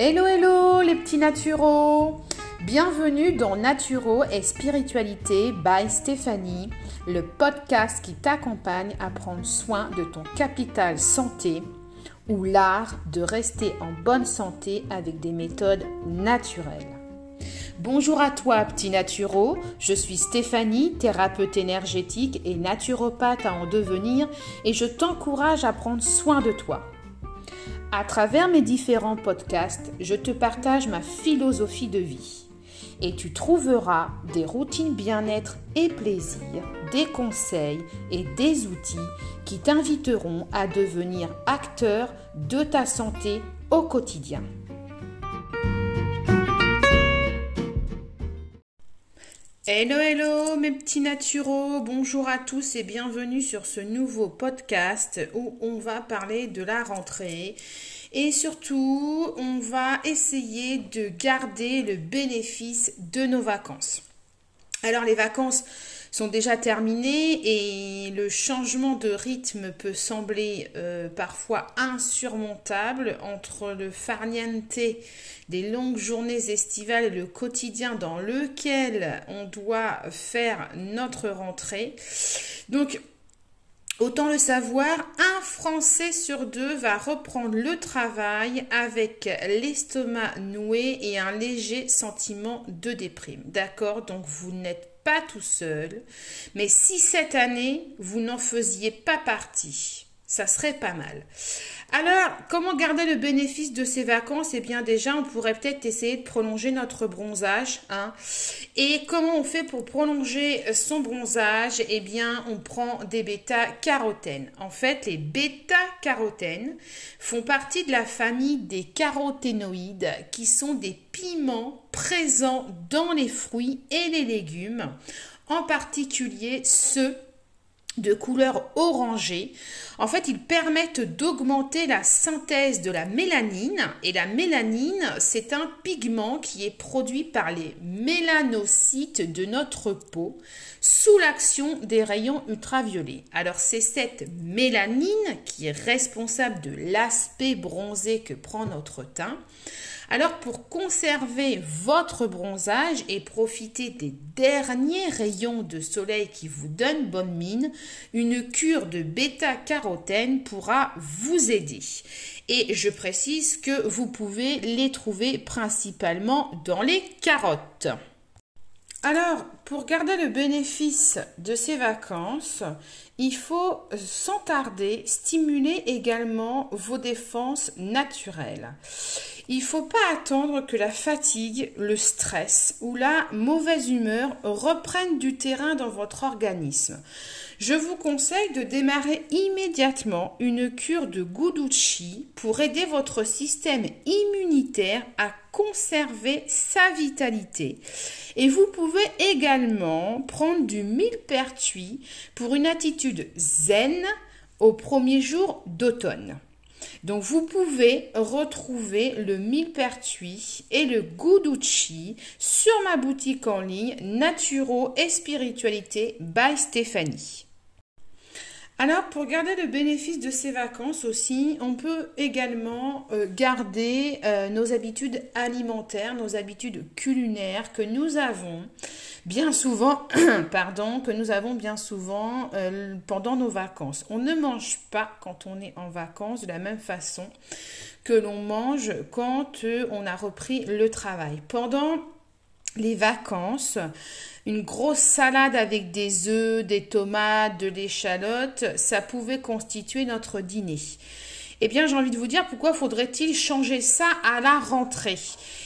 Hello hello les petits naturaux Bienvenue dans Naturo et Spiritualité by Stéphanie, le podcast qui t'accompagne à prendre soin de ton capital santé ou l'art de rester en bonne santé avec des méthodes naturelles. Bonjour à toi, petit naturo. Je suis Stéphanie, thérapeute énergétique et naturopathe à en devenir, et je t'encourage à prendre soin de toi. À travers mes différents podcasts, je te partage ma philosophie de vie. Et tu trouveras des routines bien-être et plaisir, des conseils et des outils qui t'inviteront à devenir acteur de ta santé au quotidien. Hello, hello mes petits naturaux, bonjour à tous et bienvenue sur ce nouveau podcast où on va parler de la rentrée et surtout on va essayer de garder le bénéfice de nos vacances. Alors les vacances, sont déjà terminées et le changement de rythme peut sembler euh, parfois insurmontable entre le farniente des longues journées estivales et le quotidien dans lequel on doit faire notre rentrée. Donc, Autant le savoir, un Français sur deux va reprendre le travail avec l'estomac noué et un léger sentiment de déprime. D'accord? Donc vous n'êtes pas tout seul. Mais si cette année, vous n'en faisiez pas partie, ça serait pas mal. Alors, comment garder le bénéfice de ces vacances? Eh bien, déjà, on pourrait peut-être essayer de prolonger notre bronzage. Hein. Et comment on fait pour prolonger son bronzage? Eh bien, on prend des bêta-carotènes. En fait, les bêta-carotènes font partie de la famille des caroténoïdes, qui sont des piments présents dans les fruits et les légumes, en particulier ceux de couleur orangée. En fait, ils permettent d'augmenter la synthèse de la mélanine. Et la mélanine, c'est un pigment qui est produit par les mélanocytes de notre peau sous l'action des rayons ultraviolets. Alors, c'est cette mélanine qui est responsable de l'aspect bronzé que prend notre teint. Alors pour conserver votre bronzage et profiter des derniers rayons de soleil qui vous donnent bonne mine, une cure de bêta-carotène pourra vous aider. Et je précise que vous pouvez les trouver principalement dans les carottes. Alors, pour garder le bénéfice de ces vacances, il faut sans tarder stimuler également vos défenses naturelles. Il ne faut pas attendre que la fatigue, le stress ou la mauvaise humeur reprennent du terrain dans votre organisme. Je vous conseille de démarrer immédiatement une cure de Guduchi pour aider votre système immunitaire à conserver sa vitalité. Et vous pouvez également prendre du millepertuis pour une attitude zen au premier jour d'automne. Donc vous pouvez retrouver le millepertuis et le guduchi sur ma boutique en ligne Naturo et Spiritualité by Stéphanie. Alors, pour garder le bénéfice de ces vacances aussi, on peut également euh, garder euh, nos habitudes alimentaires, nos habitudes culinaires que nous avons bien souvent, pardon, que nous avons bien souvent euh, pendant nos vacances. On ne mange pas quand on est en vacances de la même façon que l'on mange quand on a repris le travail. Pendant les vacances, une grosse salade avec des œufs, des tomates, de l'échalote, ça pouvait constituer notre dîner. Eh bien, j'ai envie de vous dire pourquoi faudrait-il changer ça à la rentrée?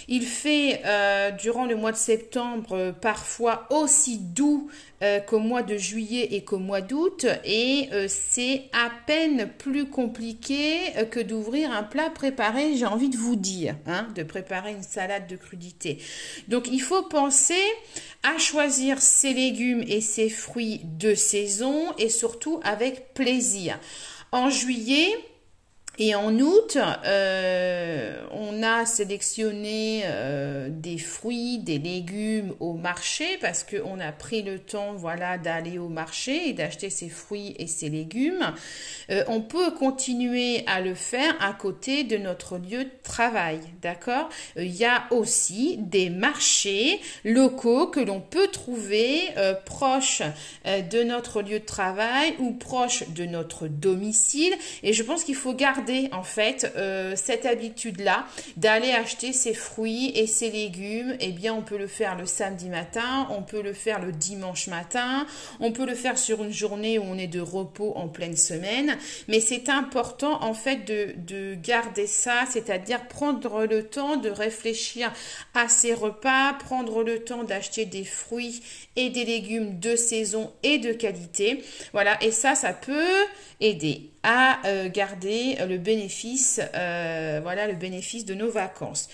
Il fait euh, durant le mois de septembre parfois aussi doux euh, qu'au mois de juillet et qu'au mois d'août et euh, c'est à peine plus compliqué que d'ouvrir un plat préparé, j'ai envie de vous dire, hein, de préparer une salade de crudité. Donc, il faut penser à choisir ses légumes et ses fruits de saison et surtout avec plaisir. En juillet, Et en août, euh, on a sélectionné euh, des fruits, des légumes au marché parce qu'on a pris le temps, voilà, d'aller au marché et d'acheter ces fruits et ces légumes. Euh, on peut continuer à le faire à côté de notre lieu de travail, d'accord? Il y a aussi des marchés locaux que l'on peut trouver proches de notre lieu de travail ou proches de notre domicile. Et je pense qu'il faut garder en fait euh, cette habitude-là d'aller acheter ses fruits et ses légumes. Eh bien, on peut le faire le samedi matin, on peut le faire le dimanche matin, on peut le faire sur une journée où on est de repos en pleine semaine. Mais c'est important en fait de, de garder ça, c'est-à-dire prendre le temps de réfléchir à ses repas, prendre le temps d'acheter des fruits et des légumes de saison et de qualité. Voilà, et ça, ça peut aider à euh, garder le bénéfice, euh, voilà, le bénéfice de nos vacances.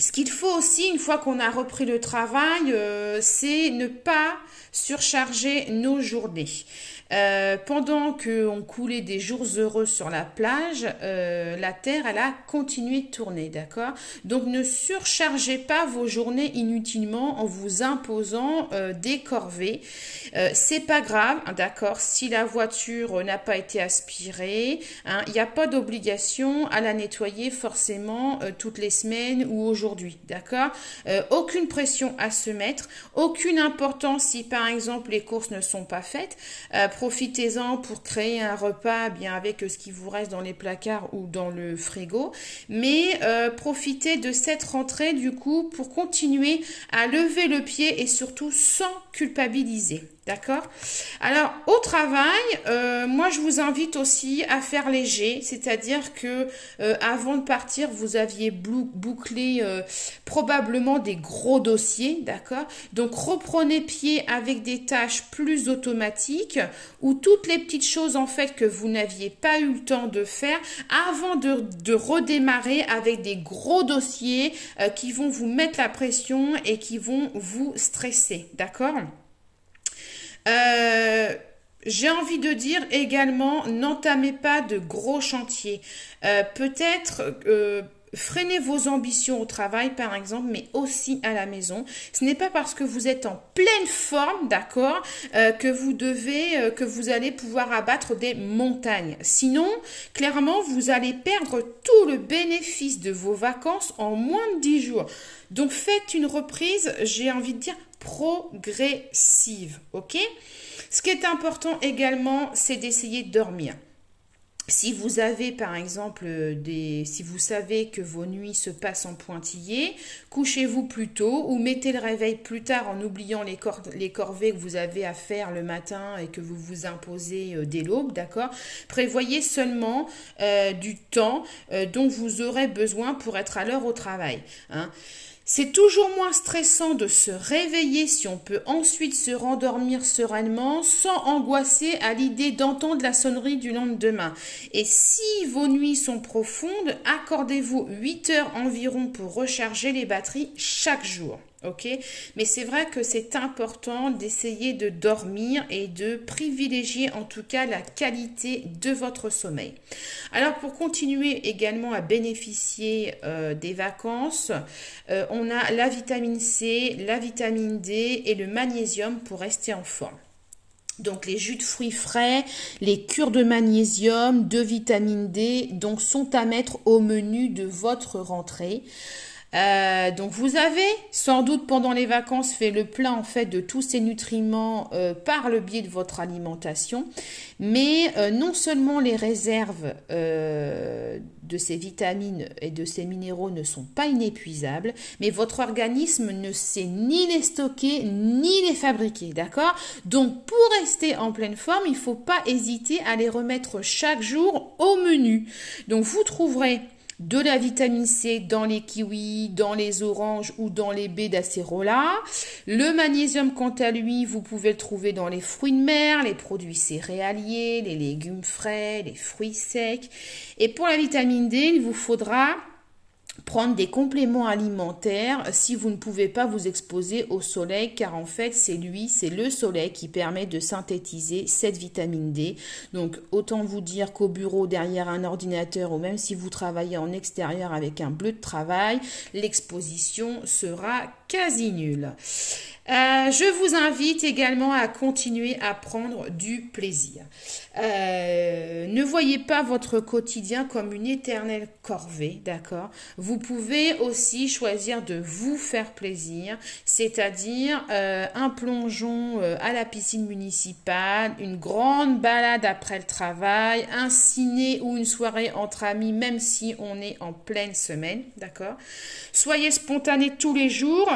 Euh, ce qu'il faut aussi, une fois qu'on a repris le travail, c'est ne pas surcharger nos journées. Euh, pendant qu'on coulait des jours heureux sur la plage, euh, la Terre, elle a continué de tourner, d'accord? Donc ne surchargez pas vos journées inutilement en vous imposant euh, des corvées. c'est pas grave, hein, d'accord? Si la voiture n'a pas été aspirée, hein, il n'y a pas d'obligation à la nettoyer forcément toutes les semaines ou aujourd'hui, d'accord? Aucune pression à se mettre, aucune importance si par exemple les courses ne sont pas faites profitez-en pour créer un repas bien avec ce qui vous reste dans les placards ou dans le frigo. Mais euh, profitez de cette rentrée du coup pour continuer à lever le pied et surtout sans culpabiliser. D'accord. Alors, au travail, euh, moi, je vous invite aussi à faire léger, c'est-à-dire que euh, avant de partir, vous aviez bouclé euh, probablement des gros dossiers, d'accord. Donc, reprenez pied avec des tâches plus automatiques ou toutes les petites choses, en fait, que vous n'aviez pas eu le temps de faire avant de, de redémarrer avec des gros dossiers qui vont vous mettre la pression et qui vont vous stresser, d'accord euh, j'ai envie de dire également, n'entamez pas de gros chantiers. Euh, peut-être euh, freinez vos ambitions au travail, par exemple, mais aussi à la maison. Ce n'est pas parce que vous êtes en pleine forme, d'accord, que vous devez, que vous allez pouvoir abattre des montagnes. Sinon, clairement, vous allez perdre tout le bénéfice de vos vacances en moins de 10 jours. Donc, faites une reprise, j'ai envie de dire, progressive. Ok? Ce qui est important également, c'est d'essayer de dormir. Si vous avez par exemple des si vous savez que vos nuits se passent en pointillé, couchez-vous plus tôt ou mettez le réveil plus tard en oubliant les, corvées que vous avez à faire le matin et que vous vous imposez euh, dès l'aube, d'accord? Prévoyez seulement euh, du temps euh, dont vous aurez besoin pour être à l'heure au travail. Hein. C'est toujours moins stressant de se réveiller si on peut ensuite se rendormir sereinement sans angoisser à l'idée d'entendre la sonnerie du lendemain. Et si vos nuits sont profondes, accordez-vous 8 heures environ pour recharger les batteries chaque jour. Ok, mais c'est vrai que c'est important d'essayer de dormir et de privilégier en tout cas la qualité de votre sommeil. Alors pour continuer également à bénéficier euh, des vacances, euh, on a la vitamine C, la vitamine D et le magnésium pour rester en forme. Donc les jus de fruits frais, les cures de magnésium, de vitamine D, donc sont à mettre au menu de votre rentrée. Euh, donc vous avez sans doute pendant les vacances fait le plein en fait de tous ces nutriments euh, par le biais de votre alimentation, mais euh, non seulement les réserves de ces vitamines et de ces minéraux ne sont pas inépuisables, mais votre organisme ne sait ni les stocker ni les fabriquer, d'accord? Donc pour rester en pleine forme, il ne faut pas hésiter à les remettre chaque jour au menu. Donc vous trouverez de la vitamine C dans les kiwis, dans les oranges ou dans les baies d'acérola. Le magnésium, quant à lui, vous pouvez le trouver dans les fruits de mer, les produits céréaliers, les légumes frais, les fruits secs. Et pour la vitamine D, il vous faudra prendre des compléments alimentaires si vous ne pouvez pas vous exposer au soleil car en fait c'est lui, c'est le soleil qui permet de synthétiser cette vitamine D. Donc autant vous dire qu'au bureau derrière un ordinateur ou même si vous travaillez en extérieur avec un bleu de travail, l'exposition sera quasi nulle. Euh, je vous invite également à continuer à prendre du plaisir. Euh, ne voyez pas votre quotidien comme une éternelle corvée, d'accord? Vous pouvez aussi choisir de vous faire plaisir, c'est-à-dire euh, un plongeon à la piscine municipale, une grande balade après le travail, un ciné ou une soirée entre amis, même si on est en pleine semaine, d'accord? Soyez spontané tous les jours.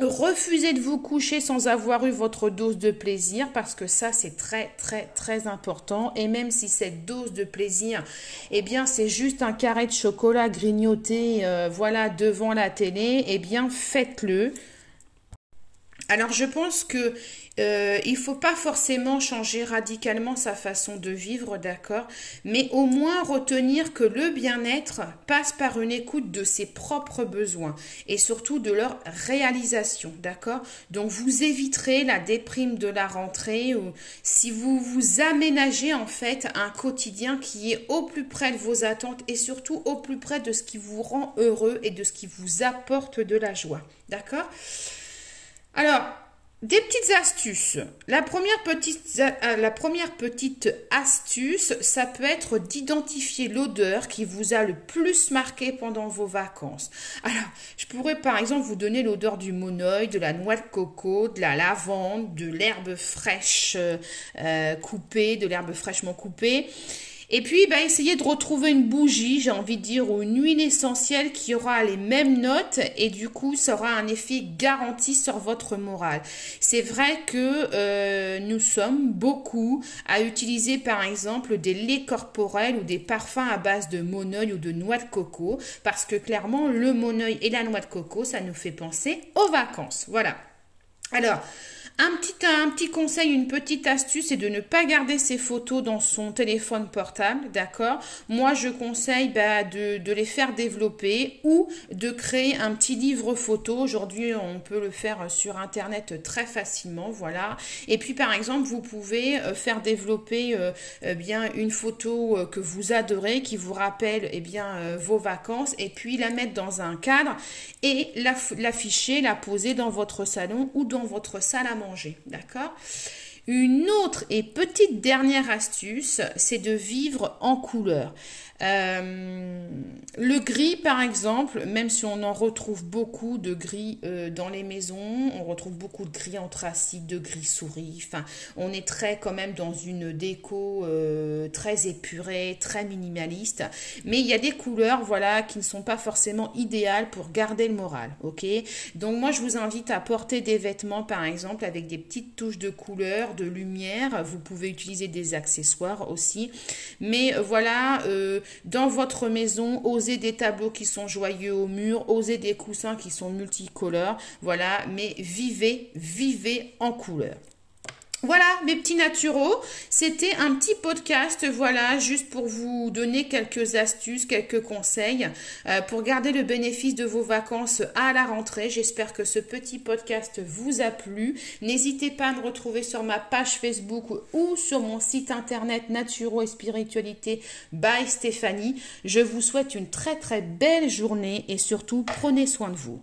Refusez de vous coucher sans avoir eu votre dose de plaisir parce que ça c'est très très très important. Et même si cette dose de plaisir eh bien c'est juste un carré de chocolat grignoté euh, voilà devant la télé eh bien faites-le alors je pense que euh, il faut pas forcément changer radicalement sa façon de vivre, d'accord, mais au moins retenir que le bien-être passe par une écoute de ses propres besoins et surtout de leur réalisation, d'accord. Donc vous éviterez la déprime de la rentrée ou si vous vous aménagez en fait un quotidien qui est au plus près de vos attentes et surtout au plus près de ce qui vous rend heureux et de ce qui vous apporte de la joie, d'accord. Alors, des petites astuces. La première petite, euh, la première petite astuce, ça peut être d'identifier l'odeur qui vous a le plus marqué pendant vos vacances. Alors, je pourrais par exemple vous donner l'odeur du monoeil, de la noix de coco, de la lavande, de l'herbe fraîche euh, coupée, de l'herbe fraîchement coupée. Et puis, bah, essayez de retrouver une bougie, j'ai envie de dire, ou une huile essentielle qui aura les mêmes notes et du coup, ça aura un effet garanti sur votre morale. C'est vrai que euh, nous sommes beaucoup à utiliser, par exemple, des laits corporels ou des parfums à base de monoeil ou de noix de coco parce que clairement, le monoeil et la noix de coco, ça nous fait penser aux vacances. Voilà. Alors, un petit, conseil, une petite astuce, c'est de ne pas garder ses photos dans son téléphone portable, d'accord? Moi, je conseille bah, de, de, les faire développer ou de créer un petit livre photo. Aujourd'hui, on peut le faire sur Internet très facilement, voilà. Et puis, par exemple, vous pouvez euh, faire développer euh, euh, bien une photo que vous adorez, qui vous rappelle eh bien vos vacances, et puis la mettre dans un cadre et l'afficher, la poser dans votre salon ou dans votre salle à manger d'accord? Une autre et petite dernière astuce, c'est de vivre en couleur. Euh, le gris, par exemple, même si on en retrouve beaucoup de gris euh, dans les maisons, on retrouve beaucoup de gris anthracite, de gris souris. Enfin, on est très quand même dans une déco euh, très épurée, très minimaliste. Mais il y a des couleurs, voilà, qui ne sont pas forcément idéales pour garder le moral. Ok? Donc moi, je vous invite à porter des vêtements, par exemple, avec des petites touches de couleur, de lumière. Vous pouvez utiliser des accessoires aussi. Mais voilà dans votre maison, osez des tableaux qui sont joyeux au mur, osez des coussins qui sont multicolores, voilà, mais vivez, vivez en couleur. Voilà, mes petits naturaux, c'était un petit podcast, voilà, juste pour vous donner quelques astuces, quelques conseils euh, pour garder le bénéfice de vos vacances à la rentrée. J'espère que ce petit podcast vous a plu. N'hésitez pas à me retrouver sur ma page Facebook ou sur mon site internet Naturo et Spiritualité by Stéphanie. Je vous souhaite une très très belle journée et surtout prenez soin de vous.